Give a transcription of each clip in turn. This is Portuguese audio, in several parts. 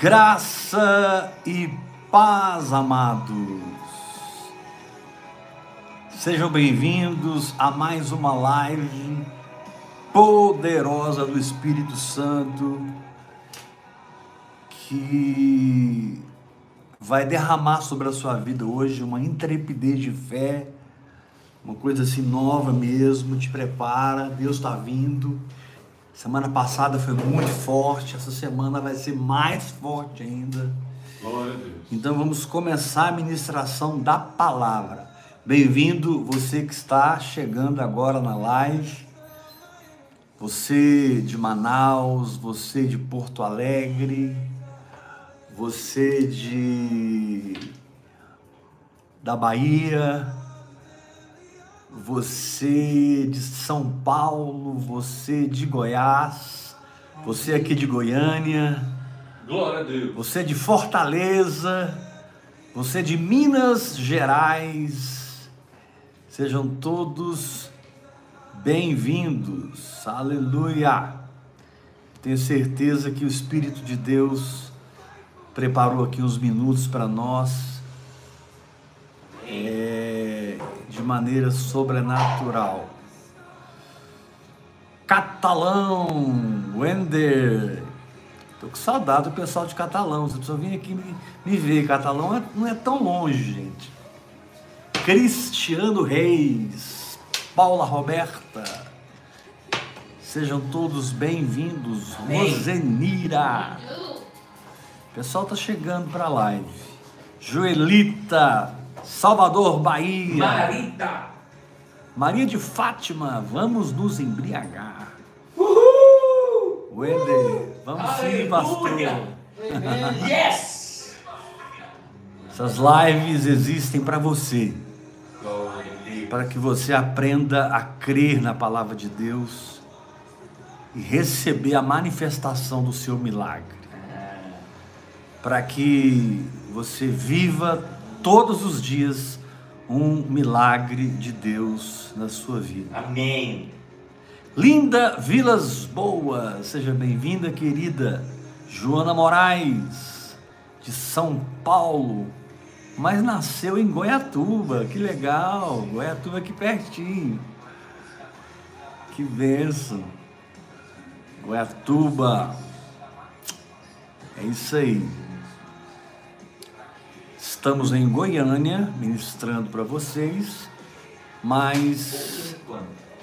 Graça e paz, amados. Sejam bem-vindos a mais uma live poderosa do Espírito Santo que vai derramar sobre a sua vida hoje uma intrepidez de fé, uma coisa assim nova mesmo. Te prepara, Deus está vindo. Semana passada foi muito forte, essa semana vai ser mais forte ainda. Glória a Deus. Então vamos começar a ministração da palavra. Bem-vindo você que está chegando agora na live. Você de Manaus, você de Porto Alegre, você de da Bahia, você de São Paulo, você de Goiás, você aqui de Goiânia, Glória a Deus. você de Fortaleza, você de Minas Gerais, sejam todos bem-vindos, aleluia. Tenho certeza que o Espírito de Deus preparou aqui uns minutos para nós é, de maneira sobrenatural. Catalão, Wender, tô com saudade do pessoal de Catalão. Você precisa vir aqui me, me ver. Catalão é- não é tão longe, gente. Cristiano Reis, Paula Roberta, sejam todos bem-vindos. Rosenira, o pessoal tá chegando para a live. Joelita, Salvador, Bahia. Marita! Maria de Fátima, vamos nos embriagar. Uhul! Wender, vamos sim, pastor. Yes! Essas lives existem para você, para que você aprenda a crer na palavra de Deus e receber a manifestação do seu milagre. Para que você viva todos os dias um milagre de Deus na sua vida. Amém. Linda Vilas Boas, seja bem-vinda, querida Joana Moraes, de São Paulo, mas nasceu em Goiatuba, que legal, Goiatuba aqui pertinho, que benção, Goiatuba, é isso aí. Estamos em Goiânia, ministrando para vocês, mas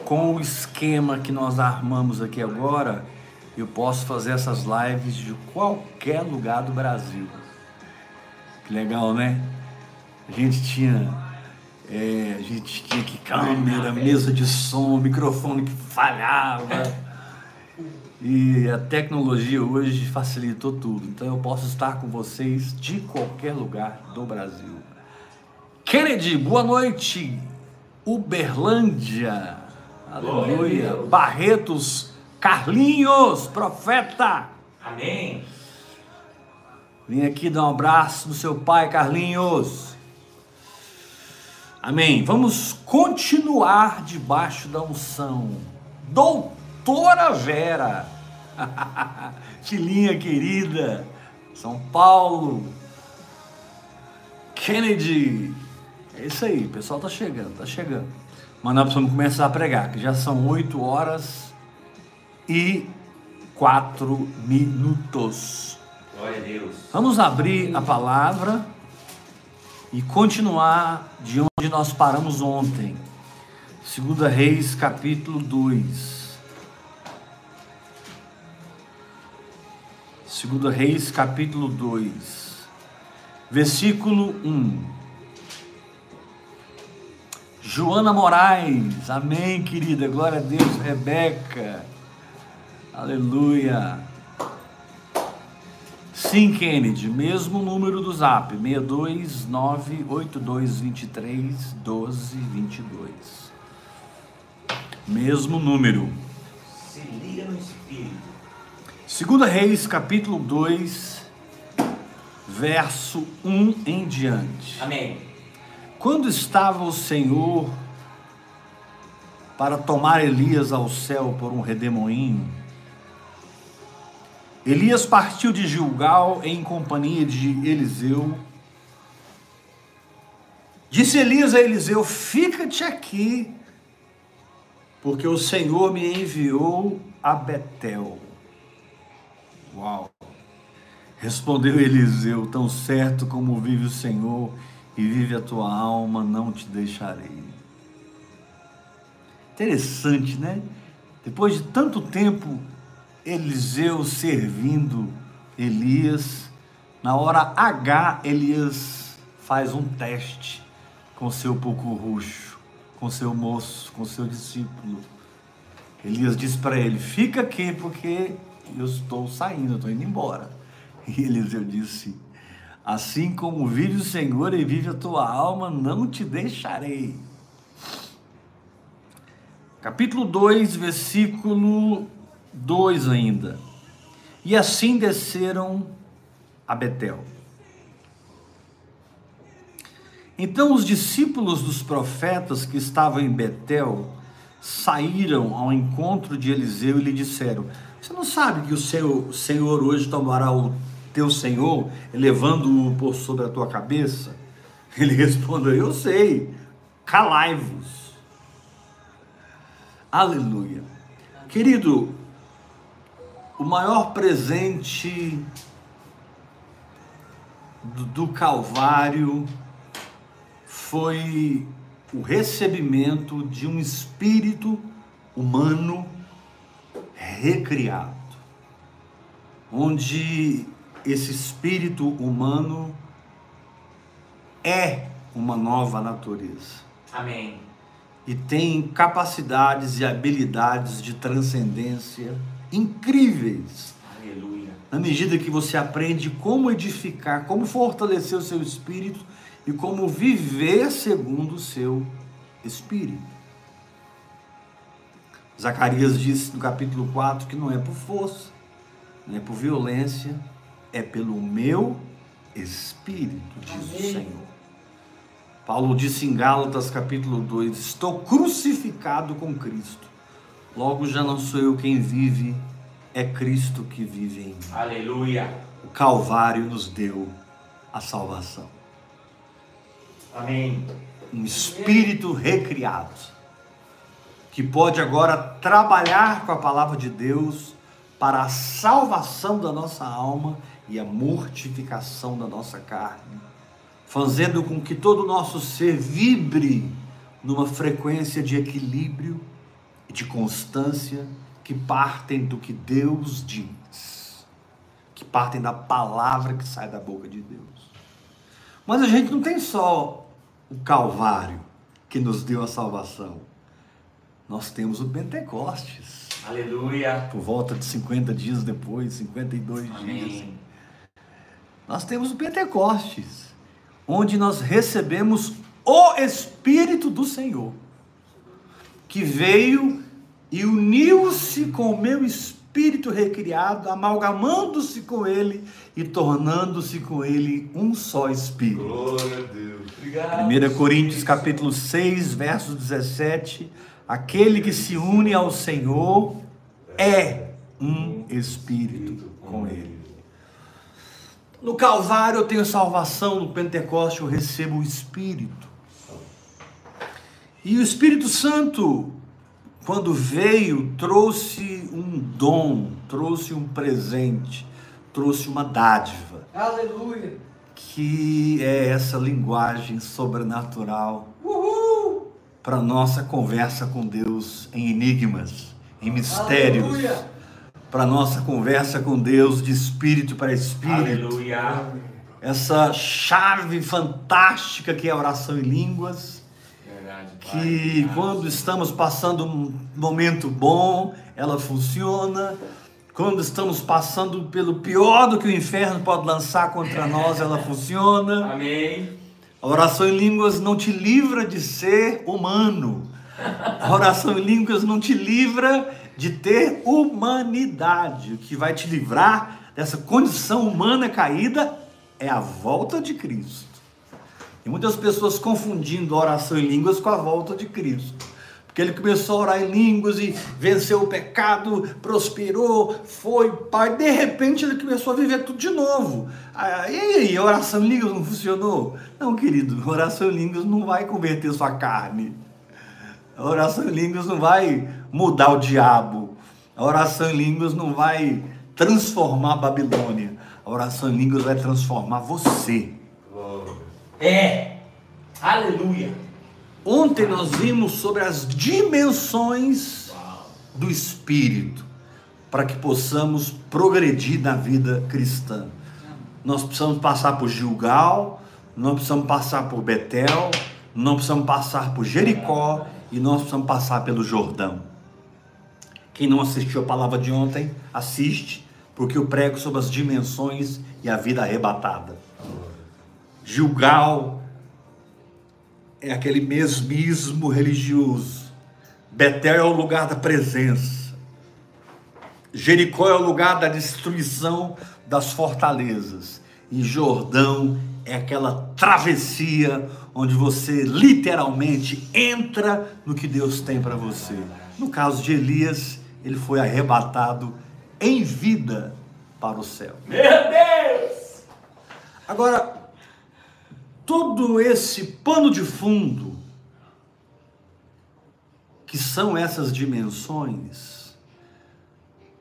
com o esquema que nós armamos aqui agora, eu posso fazer essas lives de qualquer lugar do Brasil. Que legal, né? A gente tinha, é, a gente tinha que câmera, mesa de som, microfone que falhava. E a tecnologia hoje facilitou tudo. Então eu posso estar com vocês de qualquer lugar do Brasil. Kennedy, boa noite. Uberlândia. Glória Aleluia. Deus. Barretos, Carlinhos, profeta. Amém. Vem aqui dar um abraço no seu pai, Carlinhos. Amém. Vamos continuar debaixo da unção. Doutora Vera. Filhinha querida. São Paulo. Kennedy. É isso aí, o pessoal tá chegando, tá chegando. Mas nós precisamos começar a pregar, que já são 8 horas e 4 minutos. Glória a Deus. Vamos abrir a palavra e continuar de onde nós paramos ontem. Segunda Reis, capítulo 2. Segunda Reis, capítulo 2. Versículo 1. Joana Moraes, amém, querida, glória a Deus, Rebeca, aleluia. Sim, Kennedy, mesmo número do zap, 62982231222. Mesmo número. Se liga no Espírito. Segunda Reis, capítulo 2, verso 1 em diante. Amém. Quando estava o Senhor para tomar Elias ao céu por um redemoinho, Elias partiu de Gilgal em companhia de Eliseu. Disse Elias a Eliseu: Fica-te aqui, porque o Senhor me enviou a Betel. Uau! Respondeu Eliseu: Tão certo como vive o Senhor e vive a tua alma, não te deixarei. Interessante, né? Depois de tanto tempo, Eliseu servindo Elias, na hora H, Elias faz um teste com seu pouco roxo, com seu moço, com seu discípulo. Elias diz para ele: Fica aqui, porque eu estou saindo, estou indo embora. E Eliseu disse: Assim como vive o Senhor e vive a tua alma, não te deixarei. Capítulo 2, versículo 2 ainda. E assim desceram a Betel. Então os discípulos dos profetas que estavam em Betel saíram ao encontro de Eliseu e lhe disseram: Você não sabe que o seu Senhor hoje tomará o teu Senhor, levando-o por sobre a tua cabeça? Ele respondeu: Eu sei, calai-vos. Aleluia. Querido, o maior presente do, do Calvário foi o recebimento de um espírito humano recriado, onde esse espírito humano é uma nova natureza. Amém e tem capacidades e habilidades de transcendência incríveis. Aleluia. Na medida que você aprende como edificar, como fortalecer o seu espírito e como viver segundo o seu espírito. Zacarias disse no capítulo 4 que não é por força, não é por violência, é pelo meu espírito, diz Amém. o Senhor. Paulo disse em Gálatas capítulo 2: Estou crucificado com Cristo. Logo já não sou eu quem vive, é Cristo que vive em mim. Aleluia. O Calvário nos deu a salvação. Amém. Um espírito recriado que pode agora trabalhar com a palavra de Deus para a salvação da nossa alma e a mortificação da nossa carne fazendo com que todo o nosso ser vibre numa frequência de equilíbrio e de constância que partem do que Deus diz, que partem da palavra que sai da boca de Deus. Mas a gente não tem só o Calvário que nos deu a salvação. Nós temos o Pentecostes. Aleluia. Por volta de 50 dias depois, 52 Amém. dias. Nós temos o Pentecostes onde nós recebemos o Espírito do Senhor, que veio e uniu-se com o meu espírito recriado, amalgamando-se com ele e tornando-se com ele um só espírito. Glória a Deus. Obrigado. 1 Coríntios capítulo 6, verso 17, aquele que se une ao Senhor é um espírito com ele. No Calvário eu tenho salvação, no Pentecoste eu recebo o Espírito. E o Espírito Santo, quando veio, trouxe um dom, trouxe um presente, trouxe uma dádiva. Aleluia! Que é essa linguagem sobrenatural para nossa conversa com Deus em enigmas, em mistérios. Aleluia para nossa conversa com Deus de espírito para espírito. Aleluia. Essa chave fantástica que é a oração em línguas. Verdade, que quando estamos passando um momento bom, ela funciona. Quando estamos passando pelo pior do que o inferno pode lançar contra nós, ela funciona. Amém. A oração em línguas não te livra de ser humano. A oração em línguas não te livra de ter humanidade. O que vai te livrar dessa condição humana caída é a volta de Cristo. E muitas pessoas confundindo a oração em línguas com a volta de Cristo. Porque ele começou a orar em línguas e venceu o pecado, prosperou, foi pai. De repente ele começou a viver tudo de novo. Ah, e aí, a oração em línguas não funcionou? Não, querido, a oração em línguas não vai converter sua carne. A oração em línguas não vai mudar o diabo. A oração em línguas não vai transformar a Babilônia. A oração em línguas vai transformar você. É. Aleluia. Ontem nós vimos sobre as dimensões do Espírito, para que possamos progredir na vida cristã. Nós precisamos passar por Gilgal, nós precisamos passar por Betel, nós precisamos passar por Jericó e nós precisamos passar pelo Jordão. Quem não assistiu a palavra de ontem, assiste, porque eu prego sobre as dimensões e a vida arrebatada. Gilgal é aquele mesmismo religioso. Betel é o lugar da presença. Jericó é o lugar da destruição das fortalezas. E Jordão é aquela travessia onde você literalmente entra no que Deus tem para você. No caso de Elias, ele foi arrebatado em vida para o céu. Meu Deus! Agora, todo esse pano de fundo, que são essas dimensões,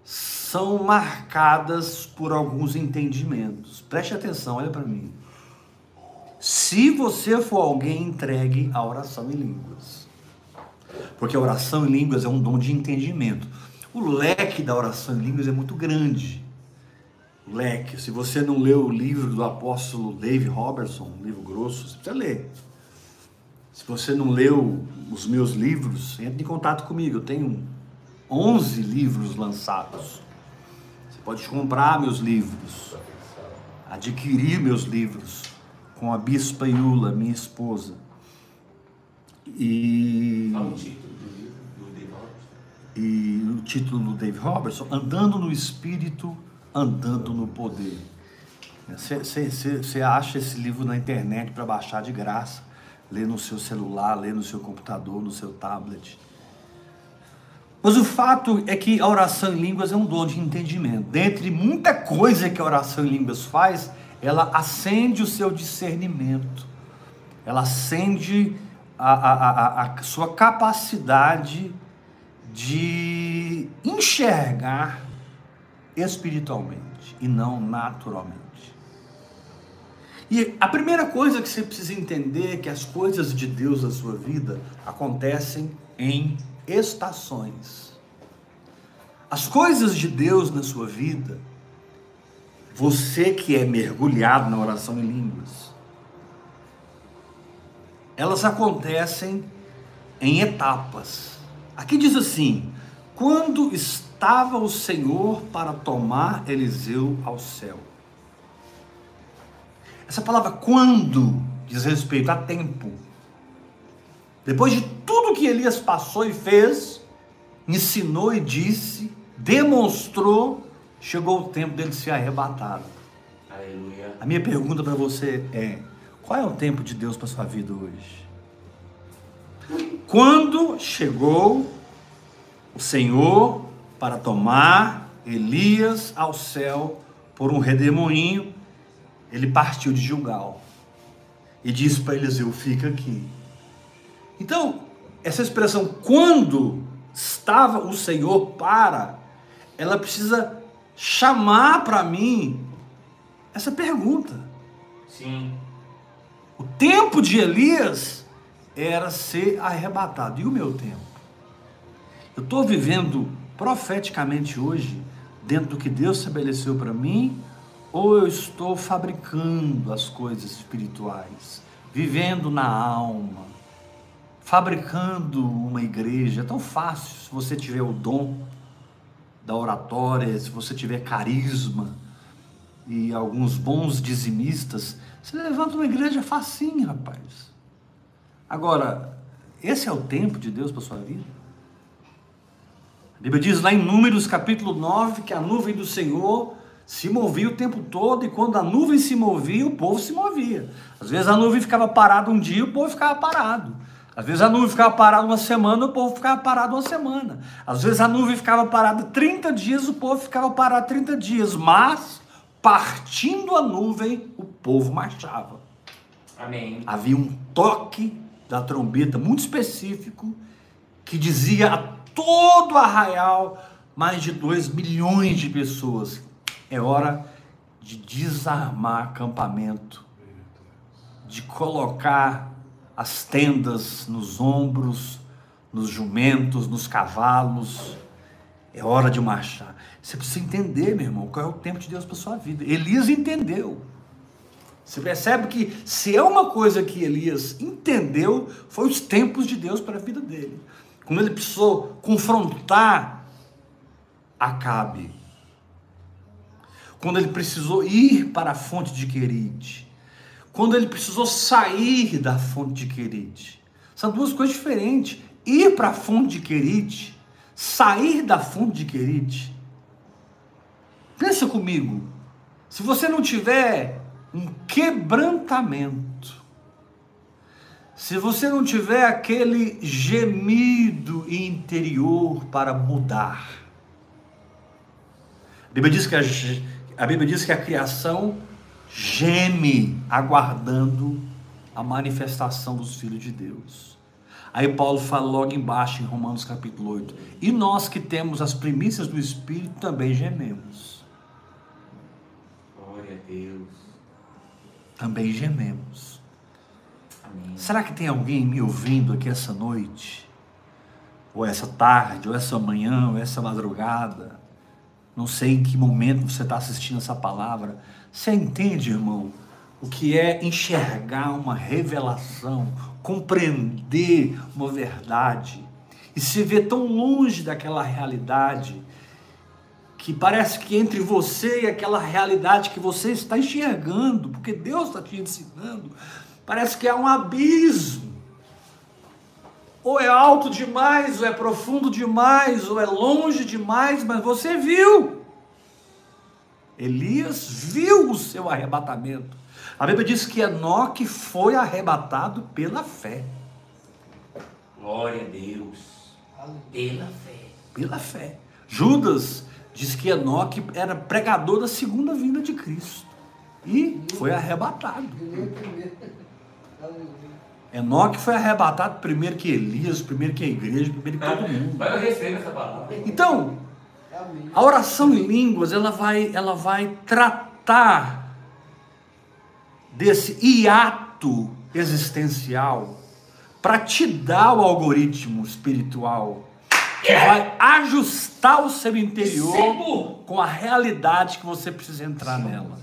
são marcadas por alguns entendimentos. Preste atenção, olha para mim. Se você for alguém entregue à oração em línguas, porque a oração em línguas é um dom de entendimento. O leque da oração em línguas é muito grande leque. Se você não leu o livro do apóstolo Dave Robertson, um livro grosso, você precisa ler. Se você não leu os meus livros, entre em contato comigo. Eu tenho 11 livros lançados. Você pode comprar meus livros, adquirir meus livros com a Bispa Iula, minha esposa. E. Fala o título do livro do Dave Robertson. E o título do Dave Robertson, Andando no Espírito andando no poder. Você acha esse livro na internet para baixar de graça, ler no seu celular, ler no seu computador, no seu tablet. Mas o fato é que a oração em línguas é um dom de entendimento. Dentre muita coisa que a oração em línguas faz, ela acende o seu discernimento, ela acende a, a, a, a sua capacidade de enxergar espiritualmente e não naturalmente. E a primeira coisa que você precisa entender é que as coisas de Deus na sua vida acontecem em estações. As coisas de Deus na sua vida, você que é mergulhado na oração em línguas, elas acontecem em etapas. Aqui diz assim: quando estava o Senhor para tomar Eliseu ao céu. Essa palavra quando diz respeito a tempo. Depois de tudo que Elias passou e fez, ensinou e disse, demonstrou, chegou o tempo dele ser arrebatado. Aleluia. A minha pergunta para você é: qual é o tempo de Deus para sua vida hoje? Quando chegou o Senhor para tomar Elias ao céu por um redemoinho, ele partiu de Gilgal e disse para Eliseu: Fica aqui. Então, essa expressão, quando estava o Senhor para, ela precisa chamar para mim essa pergunta. Sim. O tempo de Elias era ser arrebatado. E o meu tempo? Eu estou vivendo profeticamente hoje, dentro do que Deus estabeleceu para mim, ou eu estou fabricando as coisas espirituais, vivendo na alma, fabricando uma igreja? É tão fácil se você tiver o dom da oratória, se você tiver carisma e alguns bons dizimistas, você levanta uma igreja facinho, rapaz. Agora, esse é o tempo de Deus para sua vida? Bíblia diz lá em Números capítulo 9 que a nuvem do Senhor se movia o tempo todo e quando a nuvem se movia, o povo se movia. Às vezes a nuvem ficava parada um dia, o povo ficava parado. Às vezes a nuvem ficava parada uma semana, o povo ficava parado uma semana. Às vezes a nuvem ficava parada 30 dias, o povo ficava parado 30 dias. Mas, partindo a nuvem, o povo marchava. Amém. Havia um toque da trombeta muito específico que dizia a todo arraial, mais de 2 milhões de pessoas, é hora de desarmar acampamento, de colocar as tendas nos ombros, nos jumentos, nos cavalos. É hora de marchar. Você precisa entender, meu irmão, qual é o tempo de Deus para sua vida. Elias entendeu. Você percebe que se é uma coisa que Elias entendeu, foi os tempos de Deus para a vida dele. Quando ele precisou confrontar Acabe. Quando ele precisou ir para a fonte de Querite. Quando ele precisou sair da fonte de Querite. São duas coisas diferentes. Ir para a fonte de Querite, sair da fonte de Querite. Pensa comigo. Se você não tiver um quebrantamento, se você não tiver aquele gemido interior para mudar, a Bíblia diz que a, a, Bíblia diz que a criação geme aguardando a manifestação dos filhos de Deus. Aí Paulo fala logo embaixo em Romanos capítulo 8: E nós que temos as primícias do Espírito também gememos. Glória a Deus. Também gememos. Será que tem alguém me ouvindo aqui essa noite? Ou essa tarde, ou essa manhã, ou essa madrugada? Não sei em que momento você está assistindo essa palavra. Você entende, irmão, o que é enxergar uma revelação, compreender uma verdade e se ver tão longe daquela realidade que parece que entre você e aquela realidade que você está enxergando, porque Deus está te ensinando, parece que há um abismo. Ou é alto demais, ou é profundo demais, ou é longe demais, mas você viu. Elias viu o seu arrebatamento. A Bíblia diz que Enoque foi arrebatado pela fé. Glória a Deus. Pela fé. Pela fé. Judas diz que Enoque era pregador da segunda vinda de Cristo. E foi arrebatado. Enoque foi arrebatado primeiro que Elias, primeiro que a igreja, primeiro que todo mundo. Mas eu recebo essa palavra. Então, a oração em línguas, ela vai, ela vai tratar desse hiato existencial para te dar o algoritmo espiritual que vai ajustar o seu interior com a realidade que você precisa entrar nela.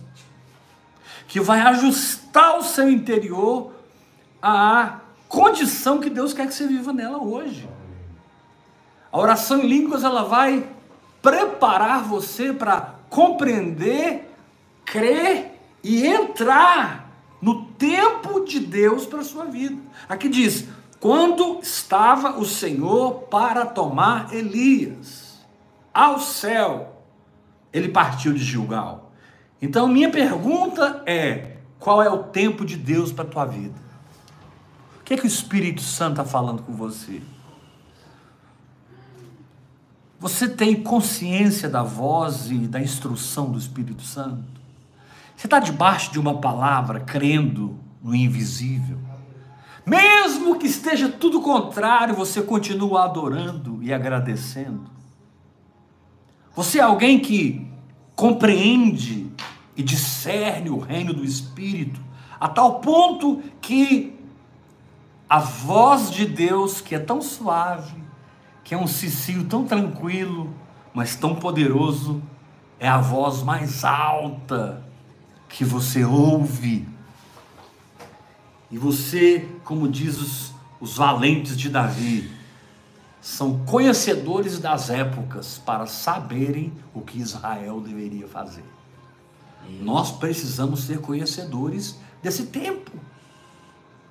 Que vai ajustar o seu interior à condição que Deus quer que você viva nela hoje. A oração em línguas ela vai preparar você para compreender, crer e entrar no tempo de Deus para a sua vida. Aqui diz: quando estava o Senhor para tomar Elias ao céu, ele partiu de Gilgal. Então, minha pergunta é: qual é o tempo de Deus para a tua vida? O que é que o Espírito Santo está falando com você? Você tem consciência da voz e da instrução do Espírito Santo? Você está debaixo de uma palavra, crendo no invisível? Mesmo que esteja tudo contrário, você continua adorando e agradecendo? Você é alguém que compreende e discerne o reino do Espírito, a tal ponto que a voz de Deus, que é tão suave, que é um cicio tão tranquilo, mas tão poderoso, é a voz mais alta que você ouve. E você, como diz os, os valentes de Davi, são conhecedores das épocas para saberem o que Israel deveria fazer. Nós precisamos ser conhecedores desse tempo.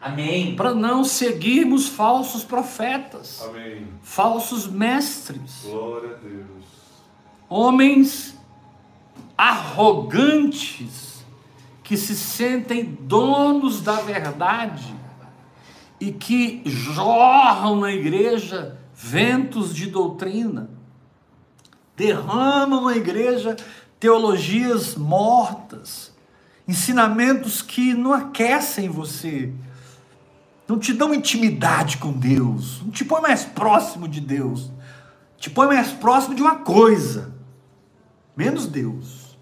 Amém. Para não seguirmos falsos profetas, Amém. falsos mestres, Glória a Deus. homens arrogantes que se sentem donos da verdade e que jorram na igreja ventos de doutrina, derramam na igreja teologias mortas, ensinamentos que não aquecem você, não te dão intimidade com Deus, não te põe mais próximo de Deus, te põe mais próximo de uma coisa, menos Deus.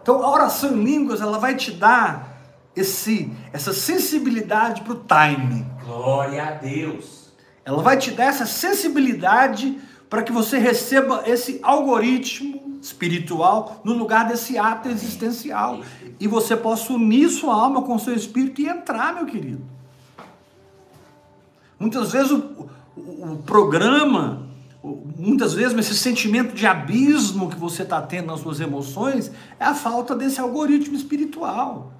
Então a oração em línguas ela vai te dar esse essa sensibilidade para o time. Glória a Deus. Ela vai te dar essa sensibilidade para que você receba esse algoritmo espiritual no lugar desse ato existencial. E você possa unir sua alma com seu espírito e entrar, meu querido. Muitas vezes o, o, o programa, muitas vezes esse sentimento de abismo que você está tendo nas suas emoções é a falta desse algoritmo espiritual.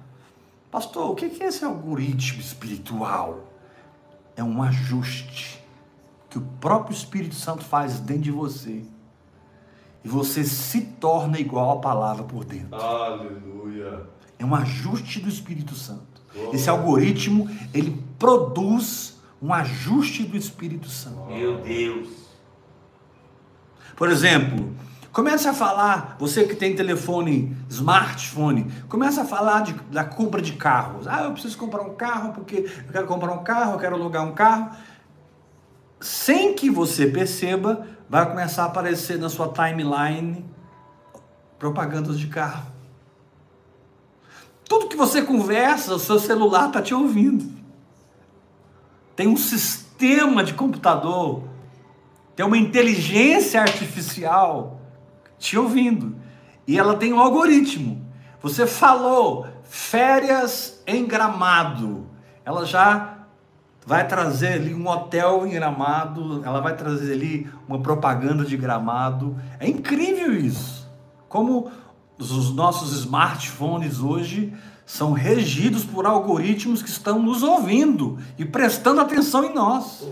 Pastor, o que é esse algoritmo espiritual? É um ajuste que o próprio Espírito Santo faz dentro de você. E você se torna igual à palavra por dentro. Aleluia. É um ajuste do Espírito Santo. Esse algoritmo, ele produz um ajuste do Espírito Santo. Meu Deus. Por exemplo, comece a falar, você que tem telefone, smartphone, começa a falar de, da compra de carros. Ah, eu preciso comprar um carro porque eu quero comprar um carro, eu quero alugar um carro sem que você perceba, vai começar a aparecer na sua timeline propagandas de carro. Tudo que você conversa, o seu celular está te ouvindo. Tem um sistema de computador, tem uma inteligência artificial te ouvindo. E ela tem um algoritmo. Você falou férias em gramado. Ela já vai trazer ali um hotel em Gramado, ela vai trazer ali uma propaganda de Gramado. É incrível isso. Como os nossos smartphones hoje são regidos por algoritmos que estão nos ouvindo e prestando atenção em nós.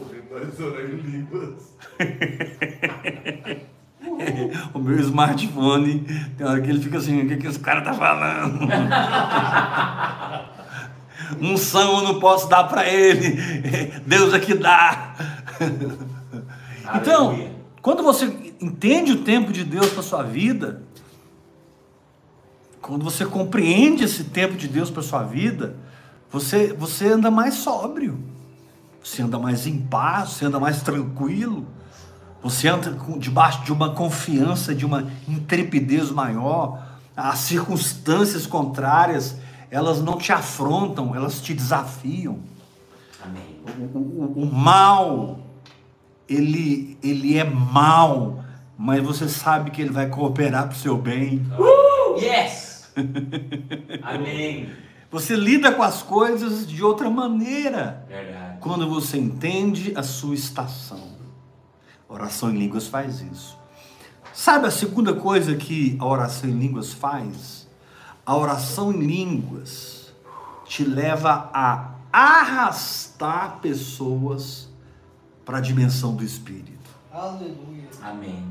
o meu smartphone, tem hora que ele fica assim, o que, que esse cara tá falando? unção eu não posso dar para ele, Deus é que dá. Então, quando você entende o tempo de Deus para sua vida, quando você compreende esse tempo de Deus para sua vida, você, você anda mais sóbrio, você anda mais em paz, você anda mais tranquilo, você anda debaixo de uma confiança, de uma intrepidez maior, as circunstâncias contrárias elas não te afrontam, elas te desafiam. Amém. O, o, o mal, ele, ele é mal, mas você sabe que ele vai cooperar para o seu bem. Uh, yes! Amém. Você lida com as coisas de outra maneira. Verdade. Quando você entende a sua estação. oração em línguas faz isso. Sabe a segunda coisa que a oração em línguas faz? A oração em línguas te leva a arrastar pessoas para a dimensão do Espírito. Aleluia. Amém.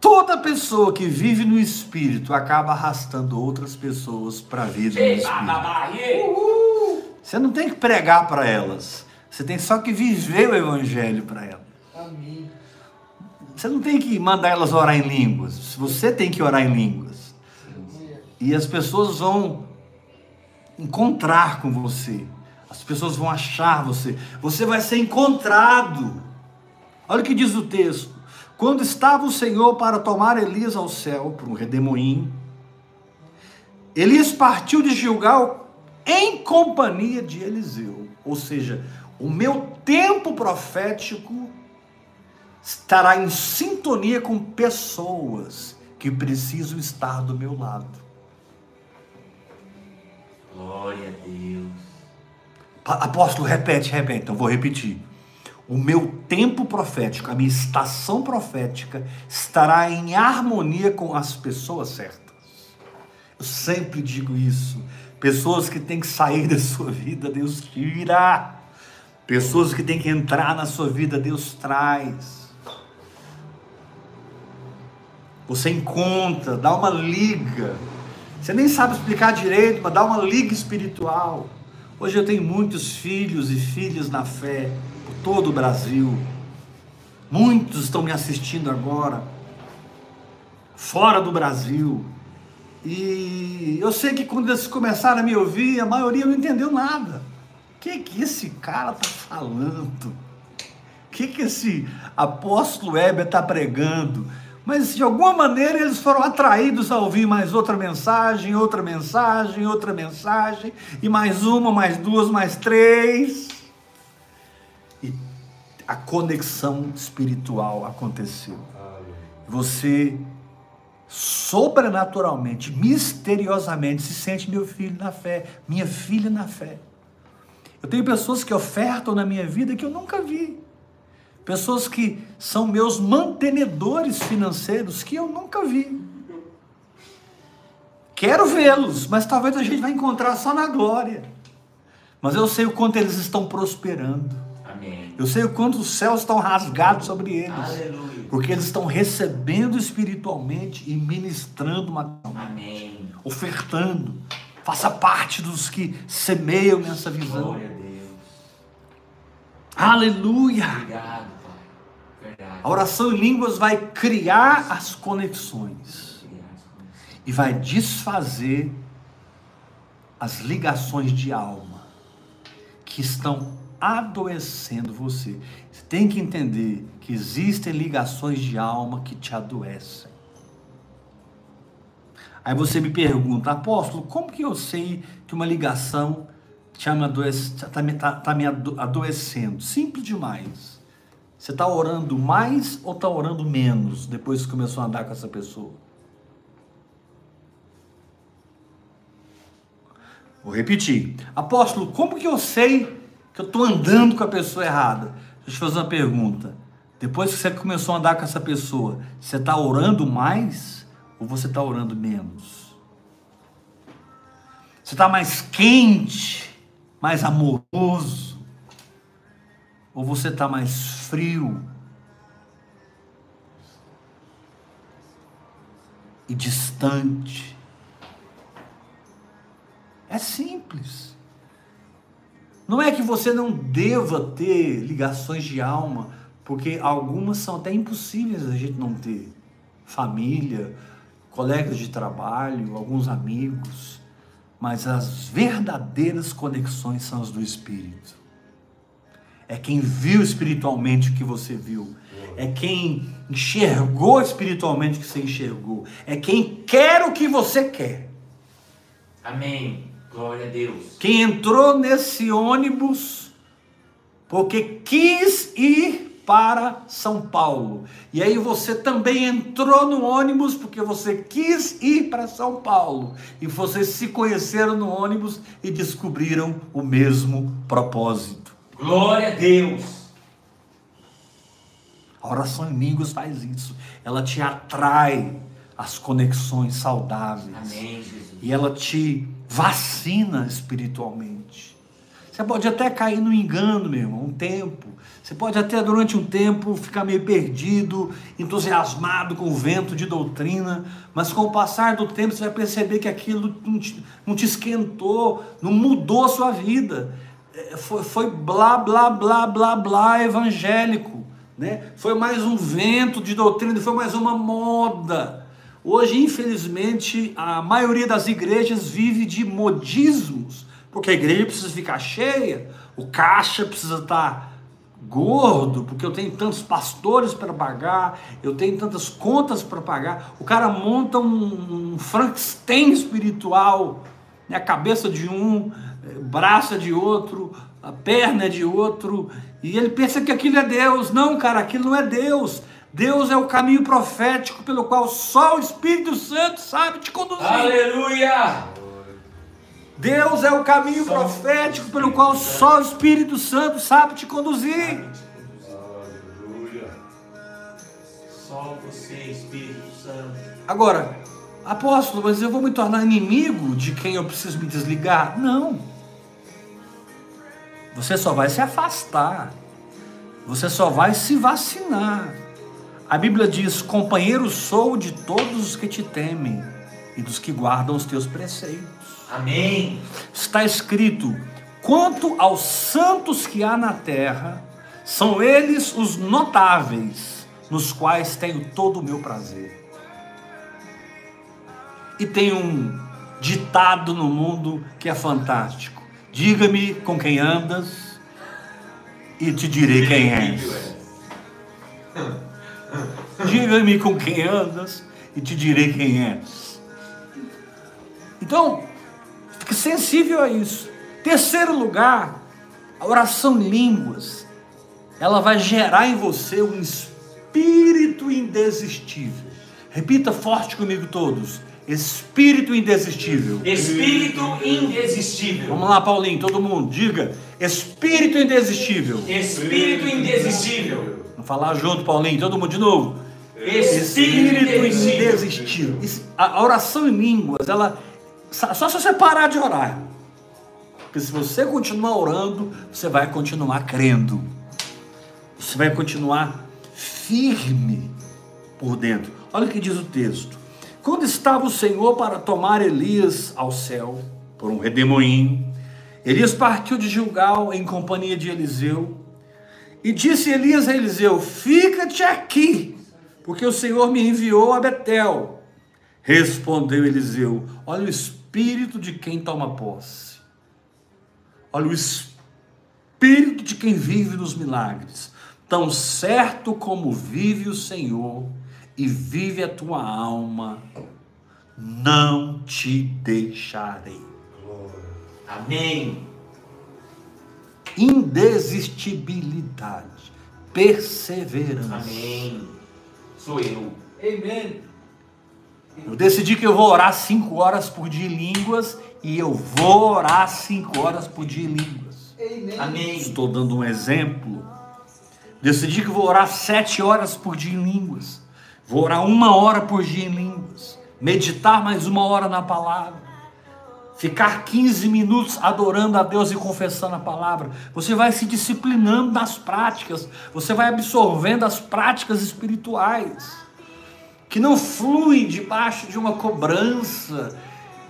Toda pessoa que vive no Espírito acaba arrastando outras pessoas para a vida no Espírito. Você não tem que pregar para elas. Você tem só que viver o Evangelho para elas. Amém. Você não tem que mandar elas orar em línguas. Você tem que orar em línguas. E as pessoas vão encontrar com você. As pessoas vão achar você. Você vai ser encontrado. Olha o que diz o texto. Quando estava o Senhor para tomar Elias ao céu, para um redemoinho, Elias partiu de Gilgal em companhia de Eliseu. Ou seja, o meu tempo profético estará em sintonia com pessoas que precisam estar do meu lado. Glória a Deus. Apóstolo, repete, repete. Então vou repetir. O meu tempo profético, a minha estação profética estará em harmonia com as pessoas certas. Eu sempre digo isso. Pessoas que têm que sair da sua vida, Deus tira. Pessoas que têm que entrar na sua vida, Deus traz. Você encontra, dá uma liga Você nem sabe explicar direito, mas dá uma liga espiritual. Hoje eu tenho muitos filhos e filhas na fé por todo o Brasil. Muitos estão me assistindo agora, fora do Brasil. E eu sei que quando eles começaram a me ouvir, a maioria não entendeu nada. O que, que esse cara está falando? O que, que esse apóstolo Heber está pregando? Mas de alguma maneira eles foram atraídos a ouvir mais outra mensagem, outra mensagem, outra mensagem, e mais uma, mais duas, mais três. E a conexão espiritual aconteceu. Você sobrenaturalmente, misteriosamente se sente meu filho na fé, minha filha na fé. Eu tenho pessoas que ofertam na minha vida que eu nunca vi. Pessoas que são meus mantenedores financeiros que eu nunca vi. Quero vê-los, mas talvez a gente vai encontrar só na glória. Mas eu sei o quanto eles estão prosperando. Amém. Eu sei o quanto os céus estão rasgados sobre eles. Aleluia. Porque eles estão recebendo espiritualmente e ministrando materialmente, Amém. ofertando. Faça parte dos que semeiam nessa visão. Glória a Deus. Aleluia! Obrigado. A oração em línguas vai criar as conexões e vai desfazer as ligações de alma que estão adoecendo você. Você tem que entender que existem ligações de alma que te adoecem. Aí você me pergunta, apóstolo, como que eu sei que uma ligação está me, adoece, tá me, tá- tá me ado- adoecendo? Simples demais. Você está orando mais ou está orando menos depois que começou a andar com essa pessoa? Vou repetir. Apóstolo, como que eu sei que eu estou andando com a pessoa errada? Deixa eu te fazer uma pergunta. Depois que você começou a andar com essa pessoa, você está orando mais ou você está orando menos? Você está mais quente, mais amoroso? Ou você está mais frio e distante? É simples. Não é que você não deva ter ligações de alma, porque algumas são até impossíveis a gente não ter. Família, colegas de trabalho, alguns amigos. Mas as verdadeiras conexões são as do Espírito. É quem viu espiritualmente o que você viu. É quem enxergou espiritualmente o que você enxergou. É quem quer o que você quer. Amém. Glória a Deus. Quem entrou nesse ônibus porque quis ir para São Paulo. E aí você também entrou no ônibus porque você quis ir para São Paulo. E vocês se conheceram no ônibus e descobriram o mesmo propósito. Glória a Deus. A oração em línguas faz isso. Ela te atrai às conexões saudáveis. Amém, Jesus. e ela te vacina espiritualmente. Você pode até cair no engano, meu irmão, um tempo. Você pode até durante um tempo ficar meio perdido, entusiasmado com o vento de doutrina, mas com o passar do tempo você vai perceber que aquilo não te, não te esquentou, não mudou a sua vida. Foi, foi blá, blá, blá, blá, blá evangélico. Né? Foi mais um vento de doutrina, foi mais uma moda. Hoje, infelizmente, a maioria das igrejas vive de modismos, porque a igreja precisa ficar cheia, o caixa precisa estar gordo, porque eu tenho tantos pastores para pagar, eu tenho tantas contas para pagar. O cara monta um, um Frankenstein espiritual, né? a cabeça de um, o braço é de outro, a perna é de outro, e ele pensa que aquilo é Deus. Não, cara, aquilo não é Deus. Deus é o caminho profético pelo qual só o Espírito Santo sabe te conduzir. Aleluia. Deus é o caminho profético pelo qual só o Espírito Santo sabe te conduzir. Aleluia. Só você, Espírito Santo. Agora, apóstolo, mas eu vou me tornar inimigo de quem eu preciso me desligar? Não. Você só vai se afastar. Você só vai se vacinar. A Bíblia diz: Companheiro sou de todos os que te temem e dos que guardam os teus preceitos. Amém. Está escrito: quanto aos santos que há na terra, são eles os notáveis, nos quais tenho todo o meu prazer. E tem um ditado no mundo que é fantástico: diga-me com quem andas, e te direi quem és. Diga-me com quem andas, e te direi quem és. Então, fique sensível a isso. Terceiro lugar, a oração em línguas, ela vai gerar em você um espírito indesistível. Repita forte comigo todos. Espírito indesistível. Espírito indesistível. Vamos lá, Paulinho, todo mundo, diga. Espírito indesistível. Espírito indesistível. Vamos falar junto, Paulinho, todo mundo de novo. Espírito indesistível. indesistível. A oração em línguas, ela. Só se você parar de orar. Porque se você continuar orando, você vai continuar crendo. Você vai continuar firme por dentro. Olha o que diz o texto. Quando estava o Senhor para tomar Elias ao céu, por um redemoinho, Elias partiu de Gilgal em companhia de Eliseu. E disse Elias a Eliseu: Fica-te aqui, porque o Senhor me enviou a Betel. Respondeu Eliseu: Olha o espírito de quem toma posse. Olha o espírito de quem vive nos milagres. Tão certo como vive o Senhor e vive a tua alma, não te deixarei. Amém. Indesistibilidade, perseverança. Amém. Sou eu. Amém. Eu decidi que eu vou orar cinco horas por dia em línguas e eu vou orar cinco horas por dia em línguas. Amém. Estou dando um exemplo. Decidi que vou orar sete horas por dia em línguas. Vou orar uma hora por dia em línguas. Meditar mais uma hora na palavra. Ficar 15 minutos adorando a Deus e confessando a palavra. Você vai se disciplinando nas práticas. Você vai absorvendo as práticas espirituais que não fluem debaixo de uma cobrança,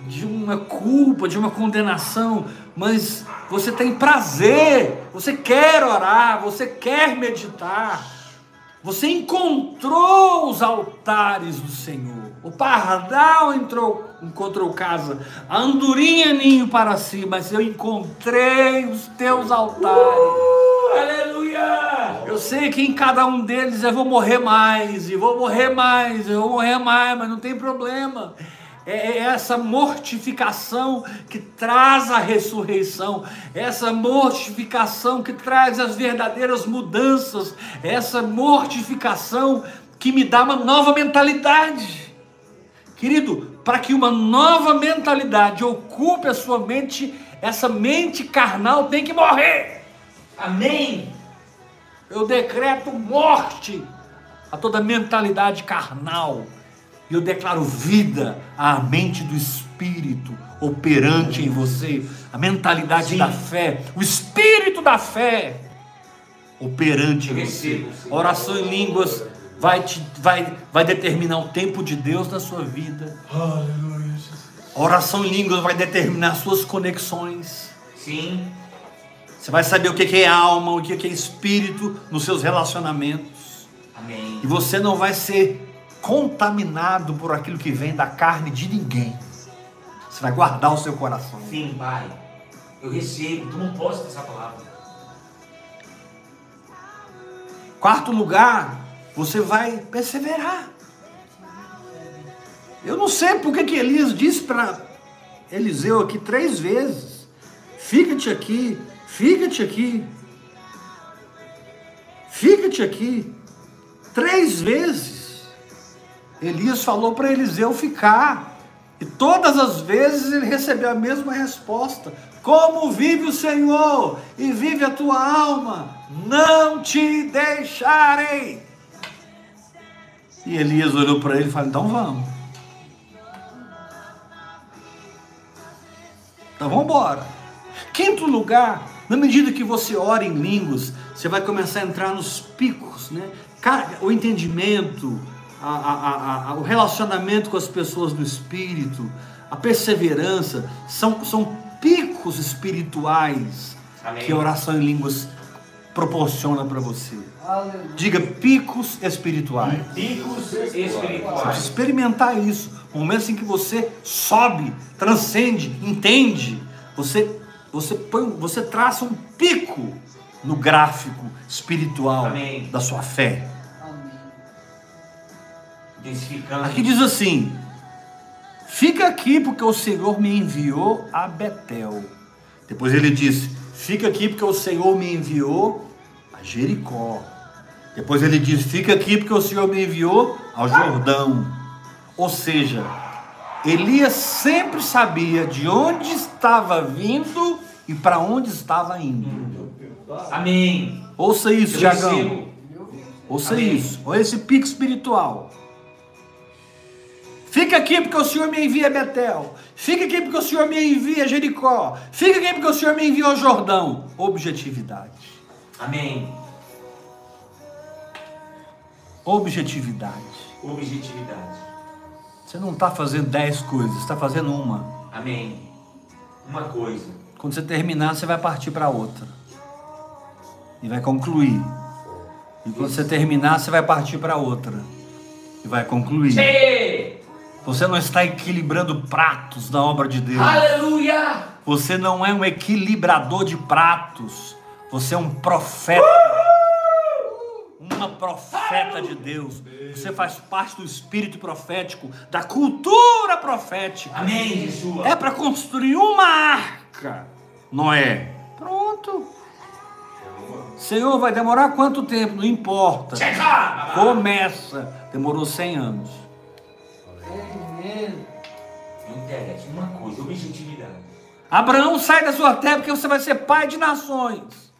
de uma culpa, de uma condenação, mas você tem prazer, você quer orar, você quer meditar, você encontrou os altares do Senhor. O pardal entrou, encontrou casa, a andorinha ninho para si, mas eu encontrei os teus altares. Aleluia. Eu sei que em cada um deles eu vou morrer mais, e vou morrer mais, eu vou morrer mais, mas não tem problema. É é essa mortificação que traz a ressurreição, essa mortificação que traz as verdadeiras mudanças, essa mortificação que me dá uma nova mentalidade. Querido, para que uma nova mentalidade ocupe a sua mente, essa mente carnal tem que morrer. Amém. Eu decreto morte a toda mentalidade carnal. E eu declaro vida à mente do Espírito operante em você. A mentalidade Sim. da fé. O Espírito da fé operante Eu em você. A oração em línguas vai, te, vai, vai determinar o tempo de Deus na sua vida. Aleluia. A oração em línguas vai determinar suas conexões. Sim. Você vai saber o que é alma, o que é espírito nos seus relacionamentos. Amém. E você não vai ser contaminado por aquilo que vem da carne de ninguém. Você vai guardar o seu coração. Sim, Pai. Eu recebo. Tu não posso dessa palavra. Quarto lugar, você vai perseverar. Eu não sei porque que Elias disse para Eliseu aqui três vezes: fica-te aqui, fica-te aqui, fica-te aqui. Três vezes. Elias falou para Eliseu ficar. E todas as vezes ele recebeu a mesma resposta: Como vive o Senhor e vive a tua alma, não te deixarei. E Elias olhou para ele e falou: Então vamos. Então vamos embora. Quinto lugar, na medida que você ora em línguas, você vai começar a entrar nos picos, né? O entendimento, a- a- a- a- o relacionamento com as pessoas do Espírito, a perseverança, são, são picos espirituais Amém. que a oração em línguas proporciona para você. Aleluia. Diga picos espirituais. Picos Você espirituais. precisa experimentar isso. Momentos em que você sobe, transcende, entende. Você, você, põe, você traça um pico no gráfico espiritual Amém. da sua fé. Aqui diz assim: Fica aqui porque o Senhor me enviou a Betel. Depois ele disse: Fica aqui porque o Senhor me enviou a Jericó. Depois ele diz: Fica aqui porque o Senhor me enviou ao Jordão. Ou seja, Elias sempre sabia de onde estava vindo e para onde estava indo. Amém. Ouça isso, Tiagão. Ouça Amém. isso. Olha esse pico espiritual. Fica aqui porque o Senhor me envia Betel. Fica aqui porque o Senhor me envia Jericó. Fica aqui porque o Senhor me envia ao Jordão. Objetividade. Amém. Objetividade. Objetividade. Você não está fazendo dez coisas, você está fazendo uma. Amém. Uma coisa. Quando você terminar, você vai partir para outra. E vai concluir. E quando você terminar, você vai partir para outra. E vai concluir. Che! Você não está equilibrando pratos na obra de Deus. Aleluia! Você não é um equilibrador de pratos. Você é um profeta. Uma profeta de Deus. Você faz parte do espírito profético, da cultura profética. Amém, Jesus. É para construir uma arca. Noé. Pronto. Senhor, vai demorar quanto tempo? Não importa. Começa. Demorou 100 anos. Não interessa. Uma coisa. Objetividade. Abraão, sai da sua terra porque você vai ser pai de nações.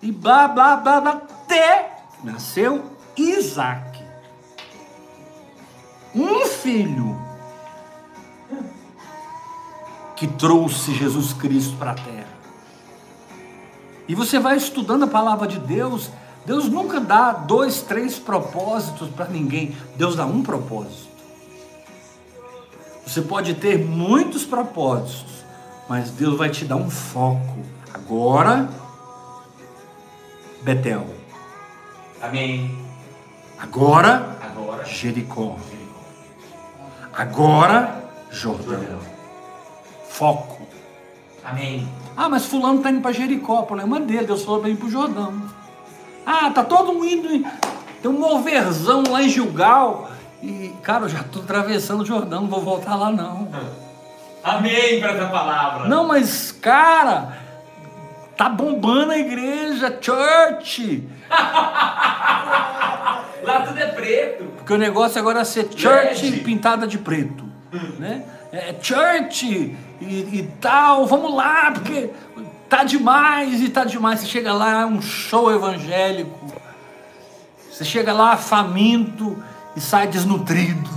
E blá, blá, blá, blá, até nasceu Isaac. Um filho que trouxe Jesus Cristo para a terra. E você vai estudando a palavra de Deus. Deus nunca dá dois, três propósitos para ninguém. Deus dá um propósito. Você pode ter muitos propósitos, mas Deus vai te dar um foco. Agora, Betel. Amém. Agora, Agora. Jericó. Agora, Jordão. Jordão. Foco. Amém. Ah, mas fulano está indo para Jericó, problema dele, Deus falou para ir para o Jordão. Ah, tá todo mundo indo. em- Tem um moverzão lá em Gilgal. E, cara, eu já estou atravessando o Jordão, não vou voltar lá não. Amém para essa palavra. Não, mas, cara, tá bombando a igreja, church. Lá tudo é preto. Porque o negócio agora é ser church pintada de preto, né? É church e, e tal, vamos lá, porque tá demais e tá demais. Você chega lá, é um show evangélico. Você chega lá faminto e sai desnutrido.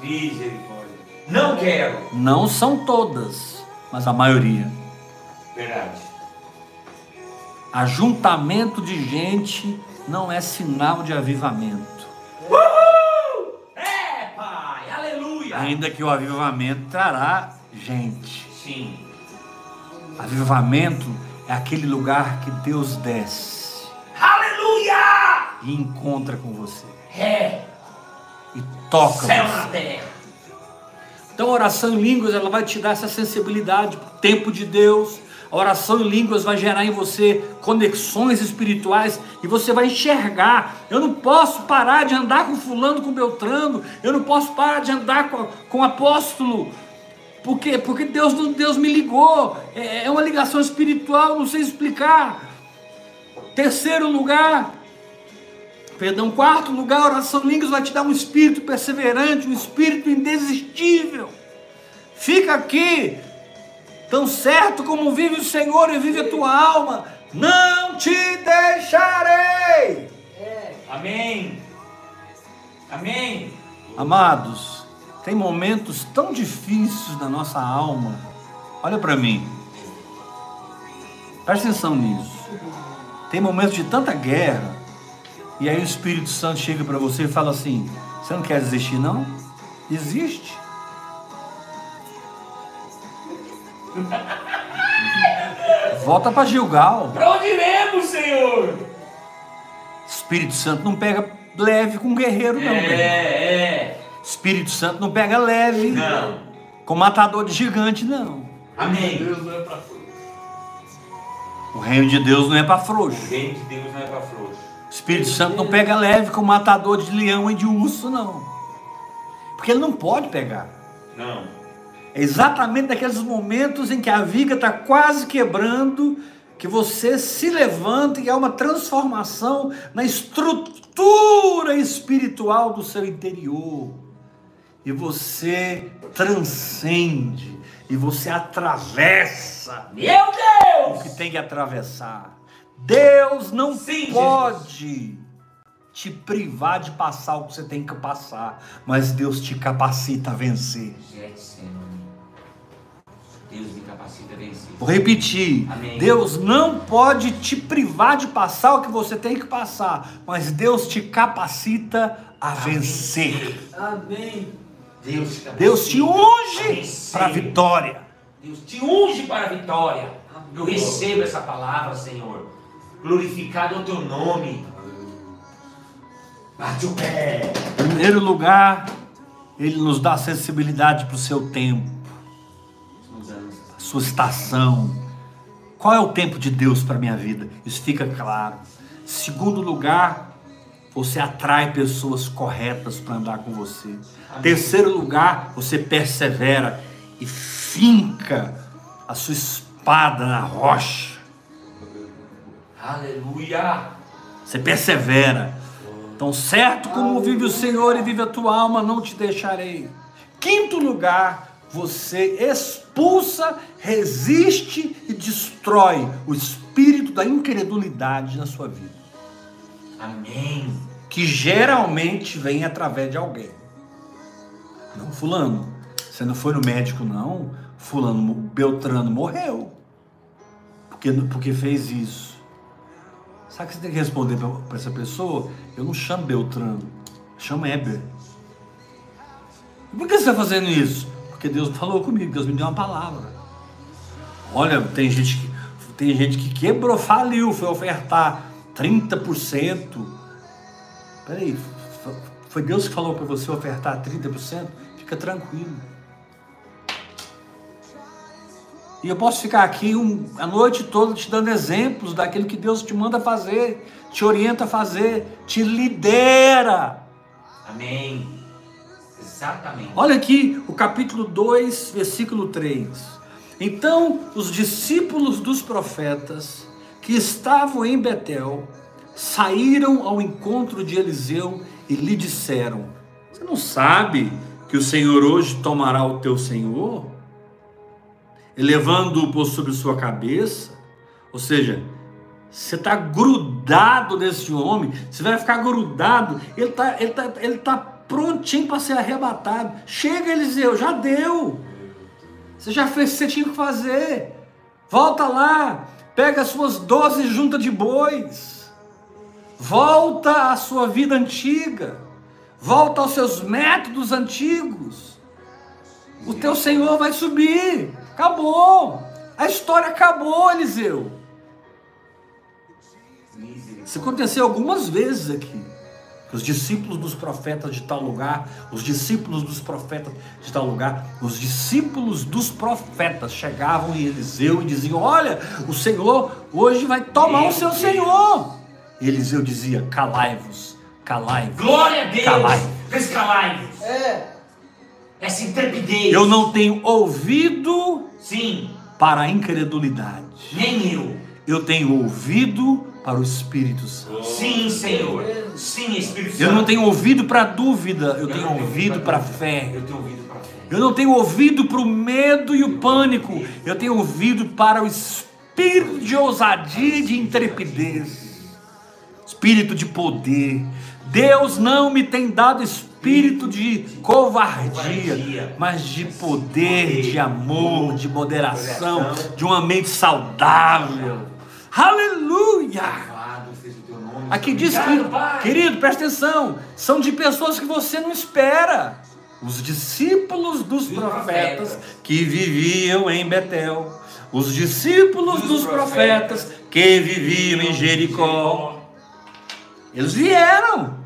Misericórdia. Não quero. Não são todas, mas a maioria. Verdade. Ajuntamento de gente não é sinal de avivamento. É, pai. Aleluia. Ainda que o avivamento trará gente. Sim. Avivamento é aquele lugar que Deus desce Aleluia. e encontra com você É. e toca Céu você. na terra. Então a oração em línguas ela vai te dar essa sensibilidade tempo de Deus. A oração em línguas vai gerar em você conexões espirituais e você vai enxergar. Eu não posso parar de andar com fulano, com Beltrano. Eu não posso parar de andar com, com o apóstolo. Por quê? Porque Deus, Deus me ligou. É, é uma ligação espiritual, não sei explicar. Terceiro lugar, Perdão, quarto lugar, a oração em línguas vai te dar um espírito perseverante, um espírito indesistível. Fica aqui, tão certo como vive o Senhor e vive a tua alma, não te deixarei. É. Amém. Amém. Amados, tem momentos tão difíceis na nossa alma. Olha para mim. Presta atenção nisso. Tem momentos de tanta guerra, E aí o Espírito Santo chega para você e fala assim: Você não quer desistir, não? Existe. Volta para Gilgal. Para onde iremos, Senhor? Espírito Santo não pega leve com guerreiro, não. É, bem. é. Espírito Santo não pega leve Não. com matador de gigante, não. Amém. Deus não é para O reino de Deus não é para O frouxo. reino de Deus não é para frouxo. O Espírito Santo não pega leve com matador de leão e de urso, não. Porque ele não pode pegar. Não. É exatamente naqueles momentos em que a viga está quase quebrando, que você se levanta e há uma transformação na estrutura espiritual do seu interior. E você transcende, e você atravessa Meu o Deus! que tem que atravessar. Deus não Sim, pode te privar de passar o que você tem que passar, mas Deus te capacita a vencer. Deus me capacita a vencer. Vou repetir. Amém. Deus não pode te privar de passar o que você tem que passar, mas Deus te capacita a vencer. Amém. Deus Deus te unge para a vitória. Deus te unge para a vitória. Eu recebo essa palavra, Senhor. Glorificado é o teu nome. Bate o pé. Em primeiro lugar, Ele nos dá sensibilidade para o seu tempo, a sua estação. Qual é o tempo de Deus para a minha vida? Isso fica claro. Segundo lugar, você atrai pessoas corretas para andar com você. Terceiro lugar, você persevera e finca a sua espada na rocha. Aleluia. Você persevera. Tão certo como vive o Senhor e vive a tua alma, não te deixarei. Quinto lugar, você expulsa, resiste e destrói o espírito da incredulidade na sua vida, Amém. que geralmente vem através de alguém. Não, fulano, você não foi no médico não, fulano, Beltrano morreu. Porque, porque fez isso. Sabe o que você tem que responder para essa pessoa? Eu não chamo Beltrano, chamo Heber. Por que você está fazendo isso? Porque Deus falou comigo, Deus me deu uma palavra. Olha, tem gente que, tem gente que quebrou, faliu, foi ofertar 30%. Peraí, foi Deus que falou para você ofertar 30%? Fica tranquilo. E eu posso ficar aqui um, a noite toda te dando exemplos daquilo que Deus te manda fazer, te orienta a fazer, te lidera. Amém. Exatamente. Olha aqui o capítulo 2, versículo 3. Então os discípulos dos profetas que estavam em Betel saíram ao encontro de Eliseu e lhe disseram: Você não sabe que o Senhor hoje tomará o teu Senhor? elevando-o por sobre sua cabeça, ou seja, você está grudado nesse homem, você vai ficar grudado, ele está ele tá, ele tá prontinho para ser arrebatado. Chega, Eliseu, já deu. Você já fez o que você tinha que fazer. Volta lá, pega as suas doze juntas de bois, volta à sua vida antiga, volta aos seus métodos antigos. O teu Senhor vai subir. Acabou. A história acabou, Eliseu. Isso aconteceu algumas vezes aqui. Os discípulos dos profetas de tal lugar, os discípulos dos profetas de tal lugar, os discípulos dos profetas chegavam em Eliseu e diziam: Olha, o Senhor hoje vai tomar o seu Senhor. E Eliseu dizia: Calai-vos, calai-vos. Glória a Deus. Calai. Descalai-vos. É. Essa intrepidez. Eu não tenho ouvido Sim, para a incredulidade. nem eu. Eu tenho ouvido para o Espírito Santo. Sim, Senhor. Sim, Espírito Santo. Eu não tenho ouvido para a dúvida, eu tenho ouvido para a fé. Eu tenho ouvido para fé. Eu não tenho ouvido para o medo e o pânico, eu tenho ouvido para o espírito de ousadia e de intrepidez, espírito de poder. Deus não me tem dado espírito de covardia, Covardia. mas de poder, de amor, de moderação, de uma mente saudável. Aleluia! Aqui diz que, querido, presta atenção, são de pessoas que você não espera. Os discípulos dos profetas que viviam em Betel. Os discípulos dos, profetas que viviam em Jericó. Eles vieram.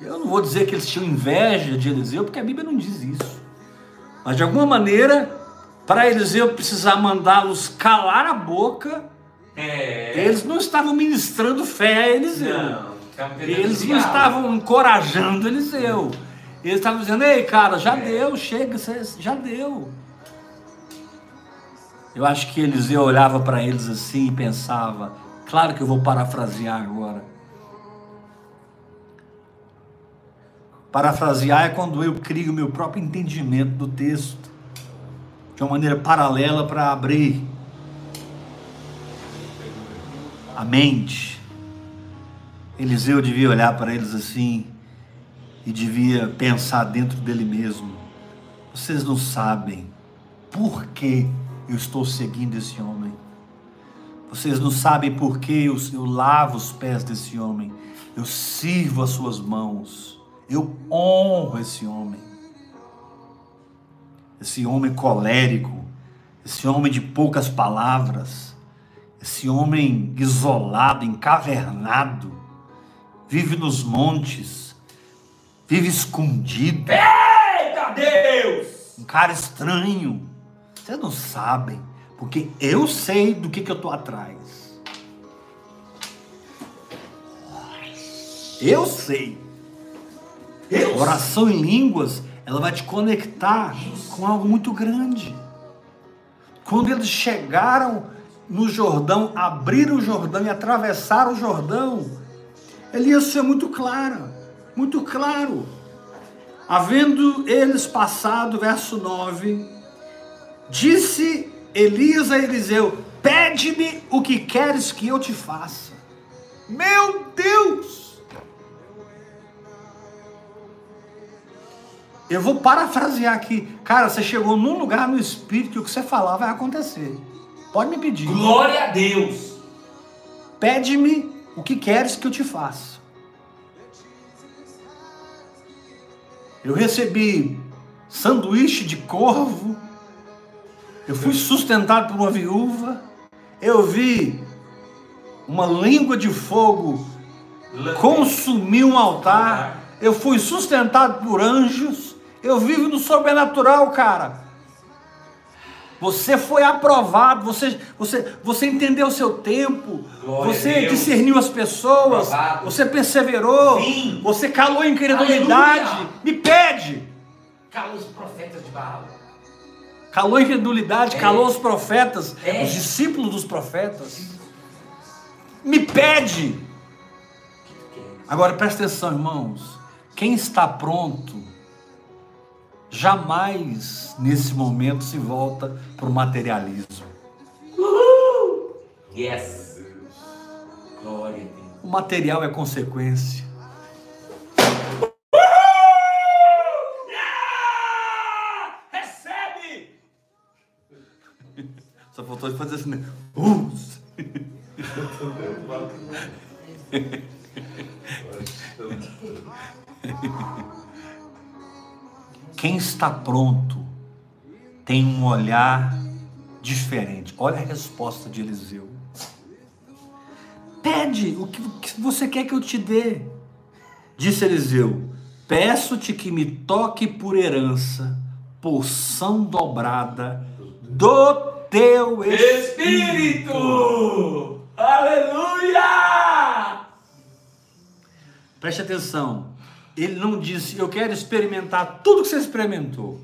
Eu não vou dizer que eles tinham inveja de Eliseu, porque a Bíblia não diz isso. Mas de alguma maneira, para Eliseu precisar mandá-los calar a boca, É. eles não estavam ministrando fé a Eliseu. Não, Eles não estavam encorajando Eliseu. Eles estavam dizendo, ei cara, já É. deu, chega, já deu. Eu acho que Eliseu olhava para eles assim e pensava, claro que eu vou parafrasear agora. Parafrasear é quando eu crio o meu próprio entendimento do texto, de uma maneira paralela para abrir a mente. Eliseu devia olhar para eles assim e devia pensar dentro dele mesmo: vocês não sabem por que eu estou seguindo esse homem. Vocês não sabem por que eu, eu lavo os pés desse homem. Eu sirvo as suas mãos. Eu honro esse homem. Esse homem colérico, esse homem de poucas palavras, esse homem isolado, encavernado, vive nos montes, vive escondido, Eita Deus! um cara estranho. Vocês não sabem, porque eu sei do que, que eu estou atrás. Eu sei. Deus! Oração em línguas, ela vai te conectar com algo muito grande. Quando eles chegaram no Jordão, abriram o Jordão e atravessaram o Jordão, Elias foi muito claro, muito claro. Havendo eles passado, verso 9, disse Elias a Eliseu: Pede-me o que queres que eu te faça. Meu Deus! Eu vou parafrasear aqui. Cara, você chegou num lugar no espírito que o que você falar vai acontecer. Pode me pedir. Glória a Deus! Pede-me o que queres que eu te faça. Eu recebi sanduíche de corvo. Eu fui sustentado por uma viúva. Eu vi uma língua de fogo consumir um altar. Eu fui sustentado por anjos. Eu vivo no sobrenatural, cara. Você foi aprovado, você, você, você entendeu o seu tempo, Glória você discerniu as pessoas, Aprovado. você perseverou, Sim. você calou a incredulidade. Aleluia. Me pede. Cala os profetas de Baal. Calou a incredulidade, É. calou os profetas, É. os discípulos dos profetas. Me pede. Agora presta atenção, irmãos. Quem está pronto, jamais nesse momento se volta para o materialismo. Yes. Glória a Deus. O material é consequência. Recebe! Só faltou ele fazer assim? Uh! Quem está pronto tem um olhar diferente. Olha a resposta de Eliseu. Pede o que você quer que eu te dê. Disse Eliseu: Peço-te que me toque por herança, porção dobrada do teu espírito. Espírito! Aleluia! Preste atenção. Ele não disse, eu quero experimentar tudo que você experimentou.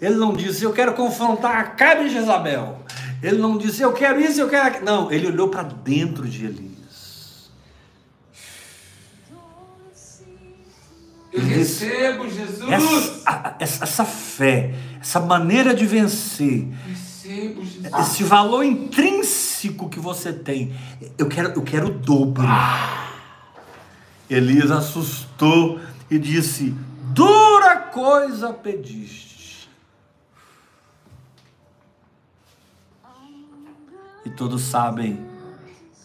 Ele não disse, eu quero confrontar a Cabe de Jezabel. Ele não disse, eu quero isso, eu quero aquilo. Não, ele olhou para dentro de Elias. Eu recebo, Jesus! Essa, essa, essa fé, essa maneira de vencer, Recebo, Jesus! esse valor intrínseco que você tem. Eu quero, eu quero o dobro. Elias assustou e disse: Dura coisa pediste. E todos sabem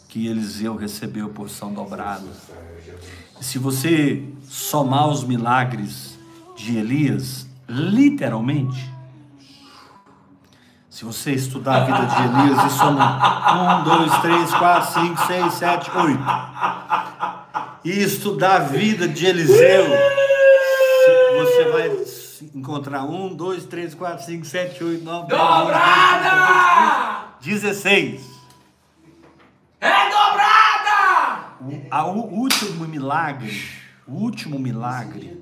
que Eliseu recebeu porção dobrada. E se você somar os milagres de Elias, literalmente, se você estudar a vida de Elias e somar um, dois, três, quatro, cinco, seis, sete, oito, e estudar a vida de Eliseu, você vai encontrar um, dois, três, quatro, cinco, sete, oito, nove, Dobrada! dezesseis. É dobrada! O último milagre, o último milagre,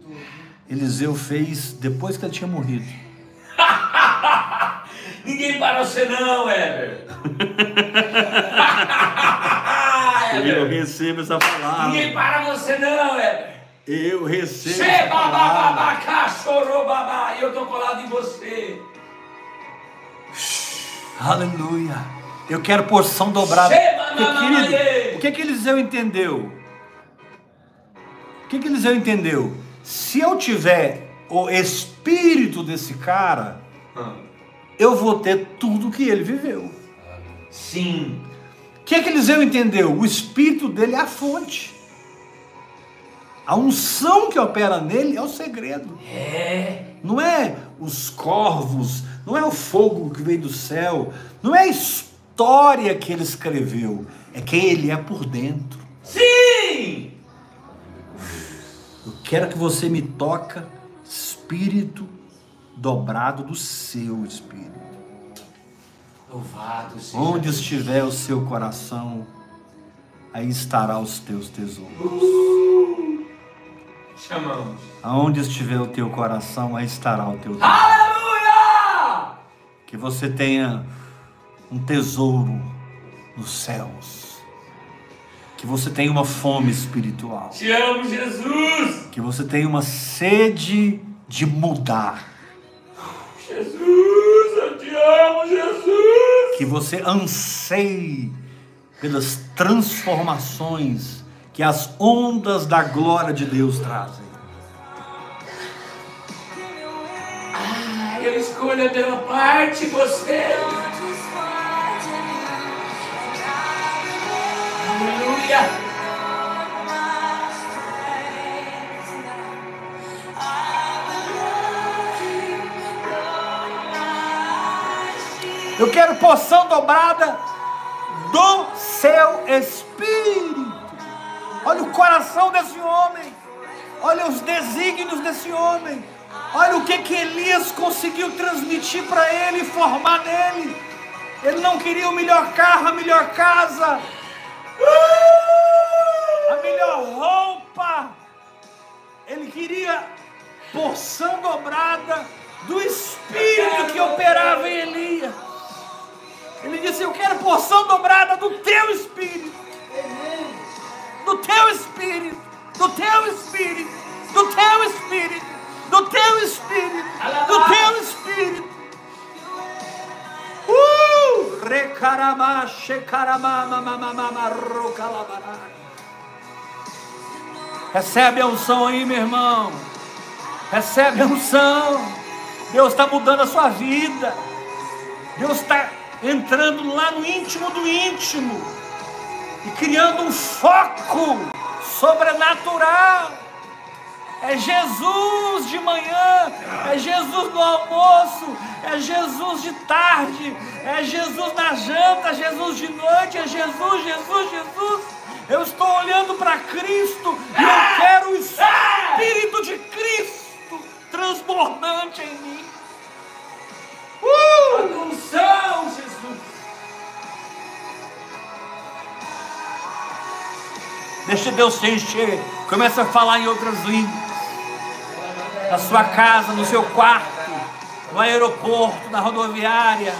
Eliseu fez depois que ele tinha morrido. Ninguém para você não, Heber. Eu recebo essa palavra. Ninguém para você não, Heber. Eu recebo essa palavra. Chorobabá. E eu tô colado em você. Aleluia. Eu quero porção dobrada. Porque, querido, o que que Eliseu entendeu? O que que Eliseu entendeu? Se eu tiver o espírito desse cara, eu vou ter tudo que ele viveu. Sim. O que que Eliseu entendeu? O espírito dele é a fonte. A unção que opera nele é o segredo. É. Não é os corvos, não é o fogo que veio do céu, não é a história que ele escreveu, é quem ele é por dentro. Sim! Eu quero que você me toca espírito dobrado do seu espírito. Onde estiver o seu coração, aí estará os teus tesouros. Chamamos. Aonde estiver o teu coração, aí estará o teu tesouro. Aleluia! Que você tenha um tesouro nos céus. Que você tenha uma fome espiritual. Te amo, Jesus! Que você tenha uma sede de mudar. Jesus, te amo, Jesus! Que você anseie pelas transformações que as ondas da glória de Deus trazem. Ah, eu escolho a minha parte, você. Aleluia! Eu quero porção dobrada do seu espírito. Olha o coração desse homem. Olha os desígnios desse homem. Olha o que que Elias conseguiu transmitir para ele formar nele. Ele não queria o melhor carro, a melhor casa, a melhor roupa. Ele queria porção dobrada do espírito que operava em Elias. Ele disse: Eu quero porção dobrada do teu espírito. Do teu espírito. Do teu espírito. Do teu espírito. Do teu espírito. Do teu espírito. Uh! Recarabá, shecarabá, mamamamama, rocalabará. Recebe a unção aí, meu irmão. Recebe a unção. Deus está mudando a sua vida. Deus está entrando lá no íntimo do íntimo e criando um foco sobrenatural. É Jesus de manhã, é Jesus no almoço, é Jesus de tarde, é Jesus na janta, é Jesus de noite, é Jesus, Jesus, Jesus. Eu estou olhando para Cristo e eu quero o Espírito de Cristo transbordante em mim. Uh! Unção, Jesus! Deixa Deus te encher. Começa a falar em outras línguas. Na sua casa, no seu quarto, no aeroporto, na rodoviária,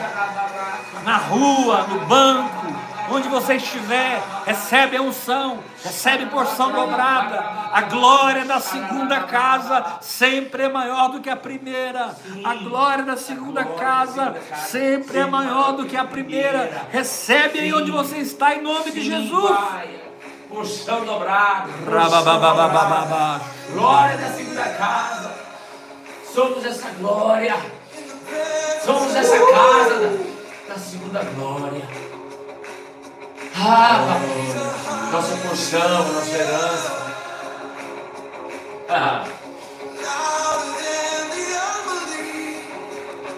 na rua, no banco, onde você estiver, recebe a unção, recebe porção dobrada. A glória da segunda casa sempre é maior do que a primeira. A glória da segunda casa sempre é maior do que a primeira. Recebe aí onde você está, em nome de Jesus. Porção dobrada. Glória da segunda casa. Somos essa glória. Somos essa casa da, da segunda glória. Ah. Nossa porção, nossa herança. Ah.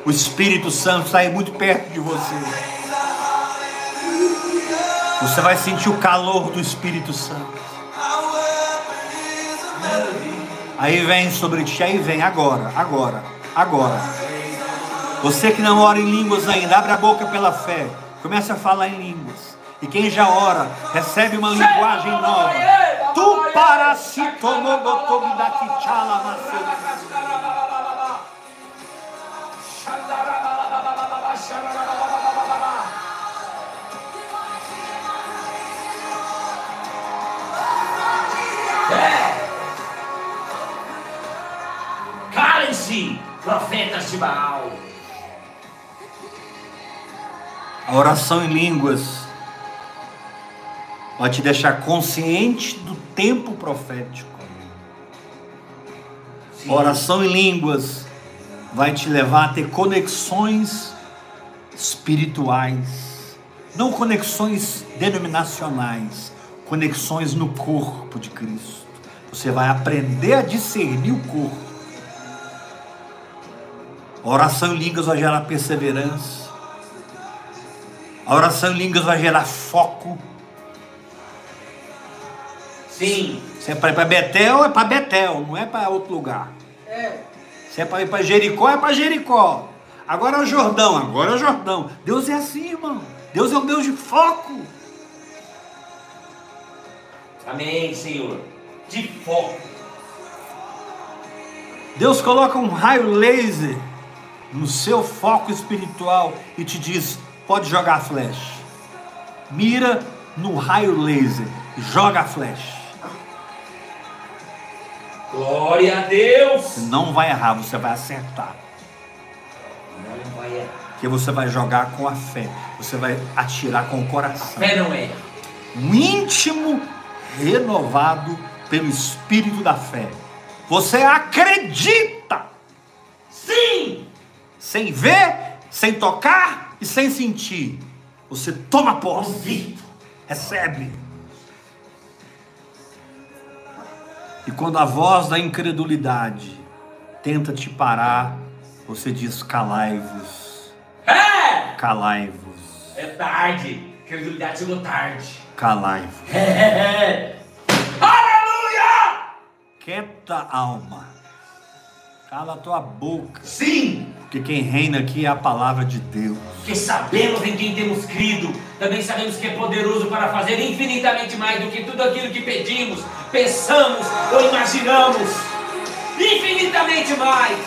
O Espírito Santo aí muito perto de você. Você vai sentir o calor do Espírito Santo. Aí vem sobre ti, aí vem agora, agora, agora. Você que não ora em línguas ainda, abre a boca pela fé. Comece a falar em línguas. E quem já ora, recebe uma linguagem nova. Tu É. Calem-se, profetas de Baal. A oração em línguas vai te deixar consciente do tempo profético. A oração em línguas vai te levar a ter conexões espirituais, não conexões denominacionais, conexões no corpo de Cristo. Você vai aprender a discernir o corpo. A oração em línguas vai gerar perseverança. A oração em línguas vai gerar foco. Sim. Se é para ir para Betel, é para Betel, não é para outro lugar. Se é para ir para Jericó, é para Jericó. Agora é o Jordão, agora é o Jordão. Deus é assim, irmão. Deus é um Deus de foco. Amém, Senhor. De foco. Deus coloca um raio laser no seu foco espiritual e te diz: pode jogar a flecha. Mira no raio laser, joga a flecha. Glória a Deus. Você não vai errar, você vai acertar. Não vai errar. Porque você vai jogar com a fé, você vai atirar com o coração. Fé não erra. Um íntimo renovado pelo espírito da fé. Você acredita, Sim. sem ver, sem tocar e sem sentir. Você toma posse, recebe. E quando a voz da incredulidade tenta te parar, você diz: calai-vos, É. calai-vos, É tarde. Credulidade chegou tarde. calai-vos. É, é, é. Aleluia! Quieta alma, cala a tua boca, Sim. porque quem reina aqui é a palavra de Deus. Porque sabemos em quem temos crido, também sabemos que é poderoso para fazer infinitamente mais do que tudo aquilo que pedimos, pensamos ou imaginamos. Infinitamente mais.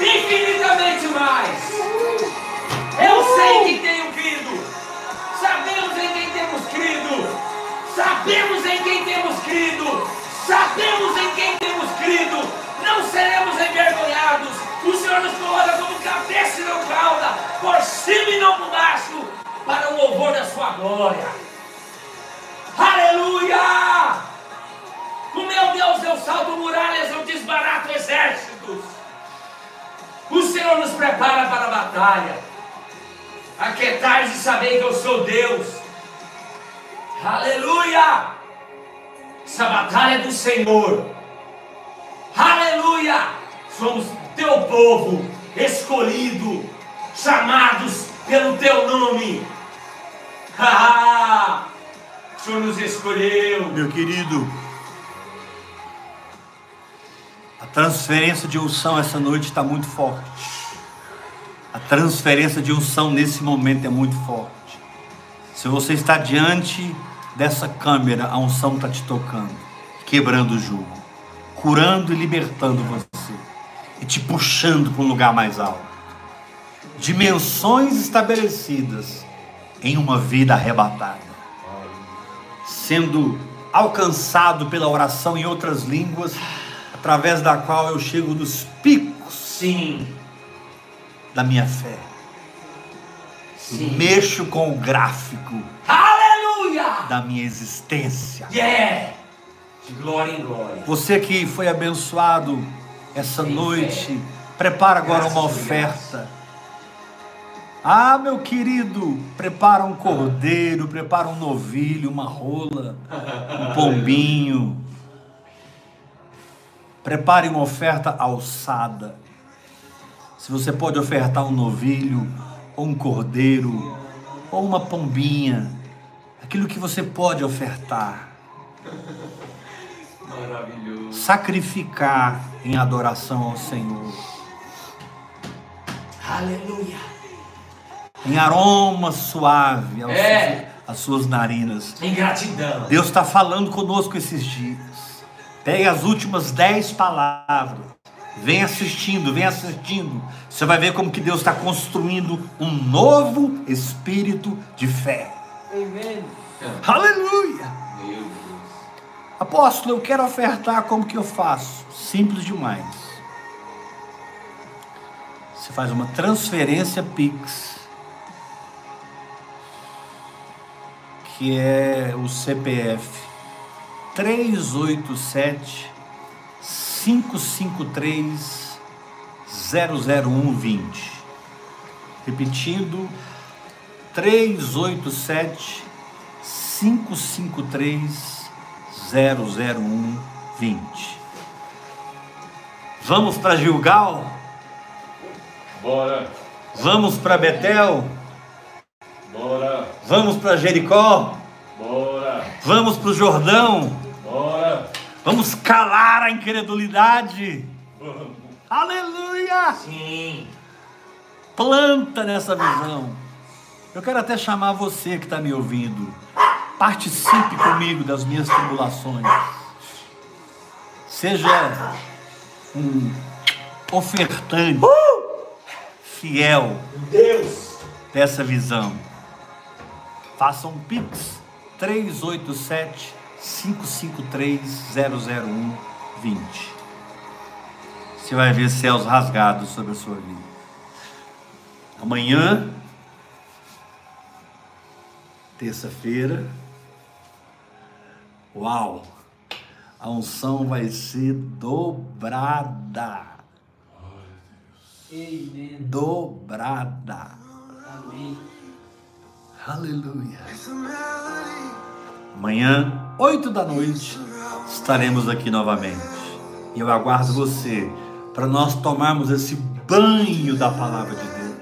Infinitamente mais. Eu sei que tenho crido. Sabemos em quem temos crido. Sabemos em quem temos crido. Sabemos em quem temos crido. Não seremos envergonhados. O Senhor nos coloca como cabeça e não cauda, por cima e não por baixo, para o louvor da sua glória. Aleluia! O meu Deus, eu salto muralhas, eu desbarato exércitos. O Senhor nos prepara para a batalha. Aquietai e saber que eu sou Deus. Aleluia! Essa batalha é do Senhor. Aleluia! Somos teu povo, escolhido, chamados pelo teu nome. Ah, Senhor nos escolheu. Meu querido, a transferência de unção essa noite está muito forte. A transferência de unção nesse momento é muito forte. Se você está diante dessa câmera, a unção está te tocando, quebrando o jugo, curando e libertando você, e te puxando para um lugar mais alto. Dimensões estabelecidas em uma vida arrebatada sendo alcançado pela oração em outras línguas, através da qual eu chego nos picos Sim, da minha fé. sim. Mexo com o gráfico Aleluia! da minha existência. Yeah! De glória em glória. Você que foi abençoado essa noite, prepara agora Graças uma oferta. Ah, meu querido, prepara um cordeiro, prepara um novilho, uma rola, um pombinho. Prepare uma oferta alçada. Se você pode ofertar um novilho, ou um cordeiro, ou uma pombinha, aquilo que você pode ofertar. Maravilhoso. Sacrificar em adoração ao Senhor. Aleluia. Em aroma suave aos É. às suas narinas. Em gratidão. Deus está falando conosco esses dias. Pegue as últimas dez palavras. Vem assistindo, vem assistindo. Você vai ver como que Deus está construindo um novo espírito de fé. Aleluia! Meu Deus. Apóstolo, eu quero ofertar, como que eu faço? Simples demais. Você faz uma transferência Pix, que é o CPF 387 553 00120. Repetindo, 387 553 00120. Vamos para Gilgal? Bora, Vamos para Betel? Vamos para Jericó? bora, Vamos para o Jordão? bora. Vamos calar a incredulidade? Vamos. Aleluia! Sim. Planta nessa visão. Eu quero até chamar você que está me ouvindo. Participe comigo das minhas tribulações. Seja um ofertante fiel Deus. dessa visão. Faça um Pix 387 553 00120. Você vai ver céus rasgados sobre a sua vida. Amanhã, terça-feira, uau! A unção vai ser dobrada. Dobrada. Amém. Aleluia. Amanhã, 8 da noite, estaremos aqui novamente. E eu aguardo você para nós tomarmos esse banho da palavra de Deus.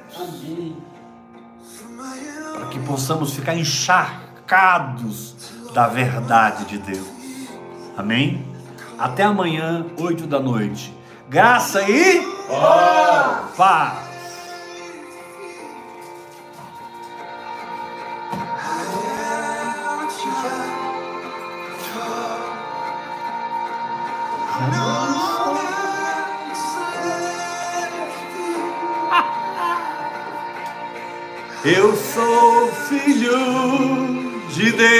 Para que possamos ficar encharcados da verdade de Deus. Amém? Até amanhã, 8 da noite. Graça e paz. Eu sou filho de Deus.